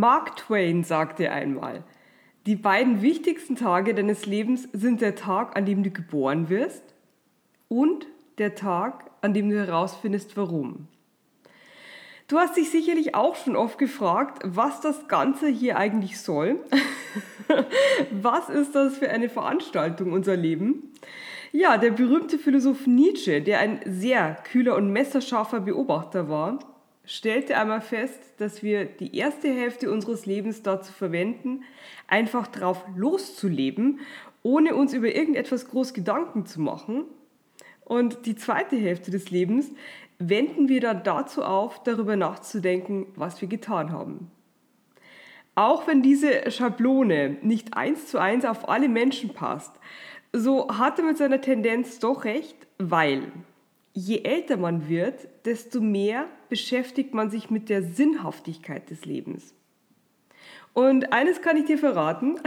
Mark Twain sagte einmal, die beiden wichtigsten Tage deines Lebens sind der Tag, an dem du geboren wirst und der Tag, an dem du herausfindest, warum. Du hast dich sicherlich auch schon oft gefragt, was das Ganze hier eigentlich soll. was ist das für eine Veranstaltung, unser Leben? Ja, der berühmte Philosoph Nietzsche, der ein sehr kühler und messerscharfer Beobachter war, stellte einmal fest, dass wir die erste Hälfte unseres Lebens dazu verwenden, einfach drauf loszuleben, ohne uns über irgendetwas groß Gedanken zu machen. Und die zweite Hälfte des Lebens wenden wir dann dazu auf, darüber nachzudenken, was wir getan haben. Auch wenn diese Schablone nicht eins zu eins auf alle Menschen passt, so hat er mit seiner Tendenz doch recht, weil je älter man wird, desto mehr beschäftigt man sich mit der Sinnhaftigkeit des Lebens. Und eines kann ich dir verraten,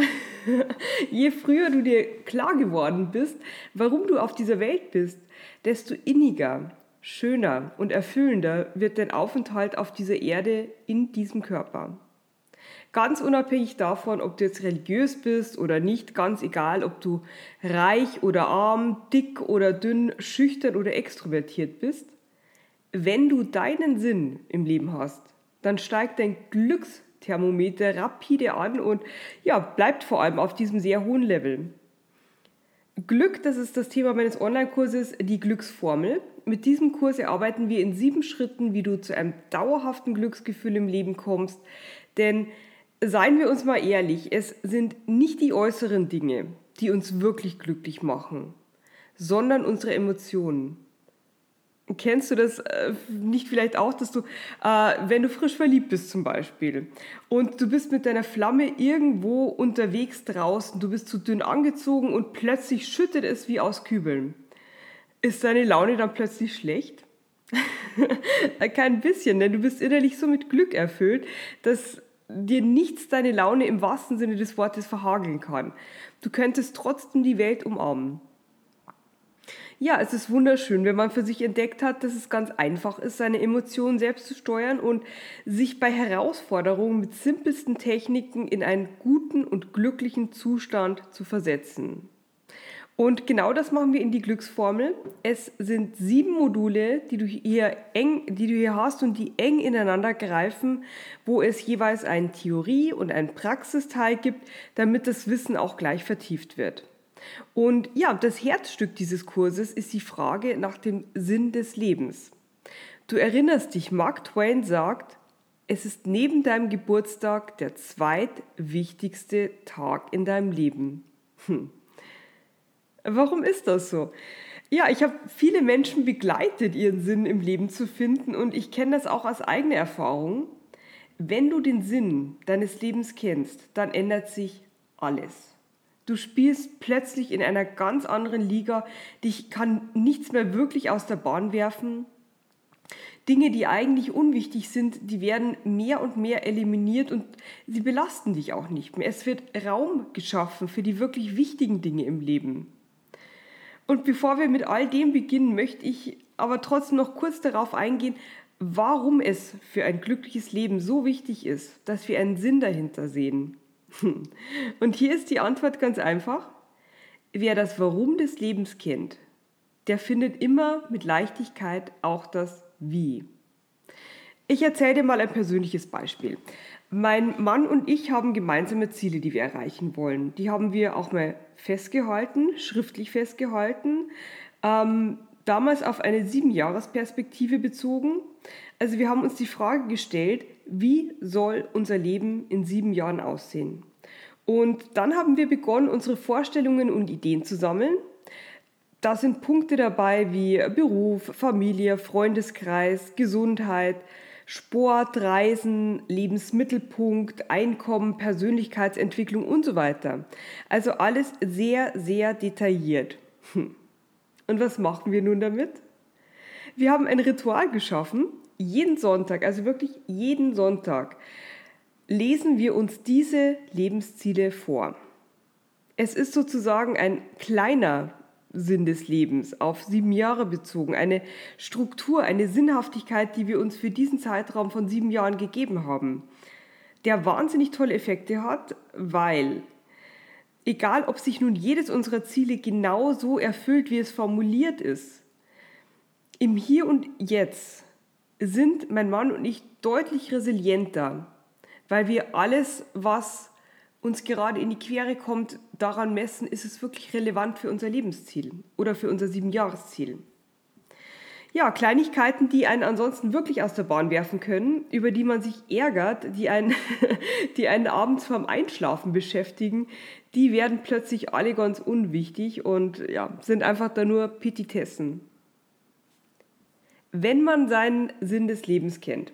je früher du dir klar geworden bist, warum du auf dieser Welt bist, desto inniger, schöner und erfüllender wird dein Aufenthalt auf dieser Erde in diesem Körper. Ganz unabhängig davon, ob du jetzt religiös bist oder nicht, ganz egal, ob du reich oder arm, dick oder dünn, schüchtern oder extrovertiert bist, wenn du deinen Sinn im Leben hast, dann steigt dein Glücksthermometer rapide an und ja, bleibt vor allem auf diesem sehr hohen Level. Glück, das ist das Thema meines Online-Kurses, die Glücksformel. Mit diesem Kurs erarbeiten wir in sieben Schritten, wie du zu einem dauerhaften Glücksgefühl im Leben kommst. Denn seien wir uns mal ehrlich, es sind nicht die äußeren Dinge, die uns wirklich glücklich machen, sondern unsere Emotionen. Kennst du das äh, nicht vielleicht auch, dass du, äh, wenn du frisch verliebt bist zum Beispiel und du bist mit deiner Flamme irgendwo unterwegs draußen, du bist zu dünn angezogen und plötzlich schüttet es wie aus Kübeln. Ist deine Laune dann plötzlich schlecht? Kein bisschen, denn du bist innerlich so mit Glück erfüllt, dass dir nichts deine Laune im wahrsten Sinne des Wortes verhageln kann. Du könntest trotzdem die Welt umarmen. Ja, es ist wunderschön, wenn man für sich entdeckt hat, dass es ganz einfach ist, seine Emotionen selbst zu steuern und sich bei Herausforderungen mit simpelsten Techniken in einen guten und glücklichen Zustand zu versetzen. Und genau das machen wir in die Glücksformel. Es sind sieben Module, die du hier eng, die du hier hast und die eng ineinander greifen, wo es jeweils eine Theorie und einen Praxisteil gibt, damit das Wissen auch gleich vertieft wird. Und ja, das Herzstück dieses Kurses ist die Frage nach dem Sinn des Lebens. Du erinnerst dich, Mark Twain sagt, es ist neben deinem Geburtstag der zweitwichtigste Tag in deinem Leben. Hm. Warum ist das so? Ja, ich habe viele Menschen begleitet, ihren Sinn im Leben zu finden und ich kenne das auch aus eigener Erfahrung. Wenn du den Sinn deines Lebens kennst, dann ändert sich alles. Du spielst plötzlich in einer ganz anderen Liga, dich kann nichts mehr wirklich aus der Bahn werfen. Dinge, die eigentlich unwichtig sind, die werden mehr und mehr eliminiert und sie belasten dich auch nicht mehr. Es wird Raum geschaffen für die wirklich wichtigen Dinge im Leben. Und bevor wir mit all dem beginnen, möchte ich aber trotzdem noch kurz darauf eingehen, warum es für ein glückliches Leben so wichtig ist, dass wir einen Sinn dahinter sehen. Und hier ist die Antwort ganz einfach. Wer das Warum des Lebens kennt, der findet immer mit Leichtigkeit auch das Wie. Ich erzähle dir mal ein persönliches Beispiel. Mein Mann und ich haben gemeinsame Ziele, die wir erreichen wollen. Die haben wir auch mal festgehalten, schriftlich festgehalten. Ähm, damals auf eine Siebenjahresperspektive bezogen. Also wir haben uns die Frage gestellt, wie soll unser Leben in sieben Jahren aussehen? Und dann haben wir begonnen, unsere Vorstellungen und Ideen zu sammeln. da sind Punkte dabei wie Beruf, Familie, Freundeskreis, Gesundheit, Sport, Reisen, Lebensmittelpunkt, Einkommen, Persönlichkeitsentwicklung und so weiter. Also alles sehr, sehr detailliert. Hm. Und was machen wir nun damit? Wir haben ein Ritual geschaffen. Jeden Sonntag, also wirklich jeden Sonntag, lesen wir uns diese Lebensziele vor. Es ist sozusagen ein kleiner Sinn des Lebens, auf sieben Jahre bezogen, eine Struktur, eine Sinnhaftigkeit, die wir uns für diesen Zeitraum von sieben Jahren gegeben haben, der wahnsinnig tolle Effekte hat, weil egal ob sich nun jedes unserer Ziele genau so erfüllt, wie es formuliert ist, im Hier und Jetzt sind mein Mann und ich deutlich resilienter, weil wir alles, was uns gerade in die Quere kommt, daran messen, ist es wirklich relevant für unser Lebensziel oder für unser Siebenjahresziel. Ja, Kleinigkeiten, die einen ansonsten wirklich aus der Bahn werfen können, über die man sich ärgert, die einen, die einen abends vorm Einschlafen beschäftigen, die werden plötzlich alle ganz unwichtig und ja, sind einfach da nur Petitessen. Wenn man seinen Sinn des Lebens kennt,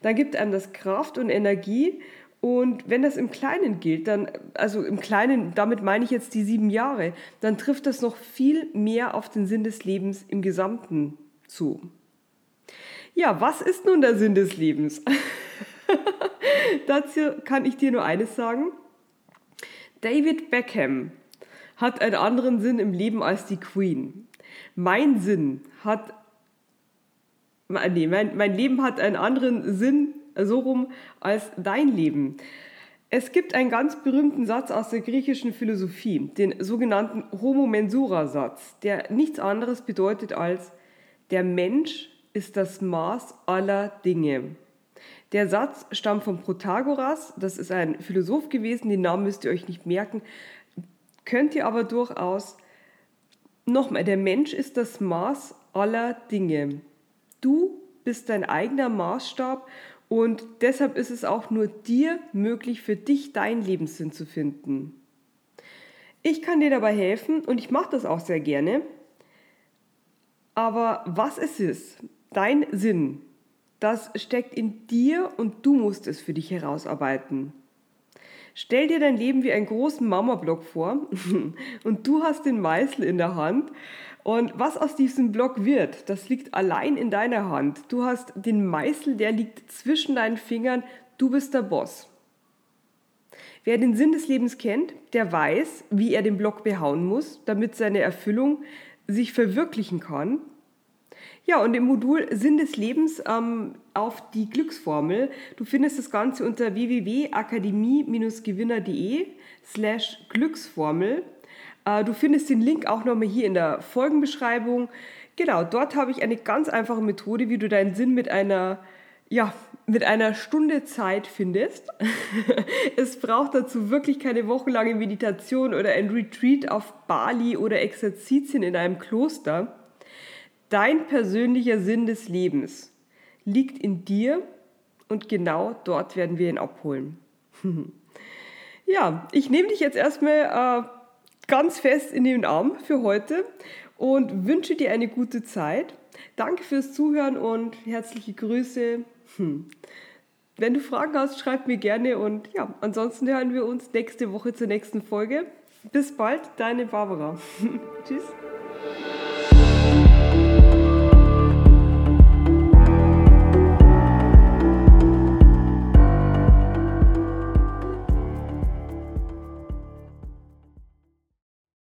dann gibt einem das Kraft und Energie und wenn das im Kleinen gilt, dann, also im Kleinen, damit meine ich jetzt die sieben Jahre, dann trifft das noch viel mehr auf den Sinn des Lebens im Gesamten zu. Ja, was ist nun der Sinn des Lebens? Dazu kann ich dir nur eines sagen. David Beckham hat einen anderen Sinn im Leben als die Queen. Mein Sinn hat, nee, mein, mein Leben hat einen anderen Sinn so rum als dein Leben. Es gibt einen ganz berühmten Satz aus der griechischen Philosophie, den sogenannten Homo Mensura Satz, der nichts anderes bedeutet als der Mensch ist das Maß aller Dinge. Der Satz stammt von Protagoras, das ist ein Philosoph gewesen, den Namen müsst ihr euch nicht merken, könnt ihr aber durchaus nochmal, der Mensch ist das Maß aller Dinge. Du bist dein eigener Maßstab und deshalb ist es auch nur dir möglich, für dich deinen Lebenssinn zu finden. Ich kann dir dabei helfen und ich mache das auch sehr gerne. Aber was es ist, dein Sinn, das steckt in dir und du musst es für dich herausarbeiten. Stell dir dein Leben wie einen großen Mama-Block vor und du hast den Meißel in der Hand und was aus diesem Block wird, das liegt allein in deiner Hand. Du hast den Meißel, der liegt zwischen deinen Fingern. Du bist der Boss. Wer den Sinn des Lebens kennt, der weiß, wie er den Block behauen muss, damit seine Erfüllung sich verwirklichen kann. Ja, und im Modul Sinn des Lebens ähm, auf die Glücksformel. Du findest das Ganze unter www.akademie-gewinner.de slash Glücksformel. Äh, du findest den Link auch nochmal hier in der Folgenbeschreibung. Genau, dort habe ich eine ganz einfache Methode, wie du deinen Sinn mit einer, ja, mit einer Stunde Zeit findest. es braucht dazu wirklich keine wochenlange Meditation oder ein Retreat auf Bali oder Exerzitien in einem Kloster. Dein persönlicher Sinn des Lebens liegt in dir und genau dort werden wir ihn abholen. ja, ich nehme dich jetzt erstmal äh, ganz fest in den Arm für heute und wünsche dir eine gute Zeit. Danke fürs Zuhören und herzliche Grüße. Hm. Wenn du Fragen hast, schreib mir gerne und ja, ansonsten hören wir uns nächste Woche zur nächsten Folge. Bis bald, deine Barbara. Tschüss.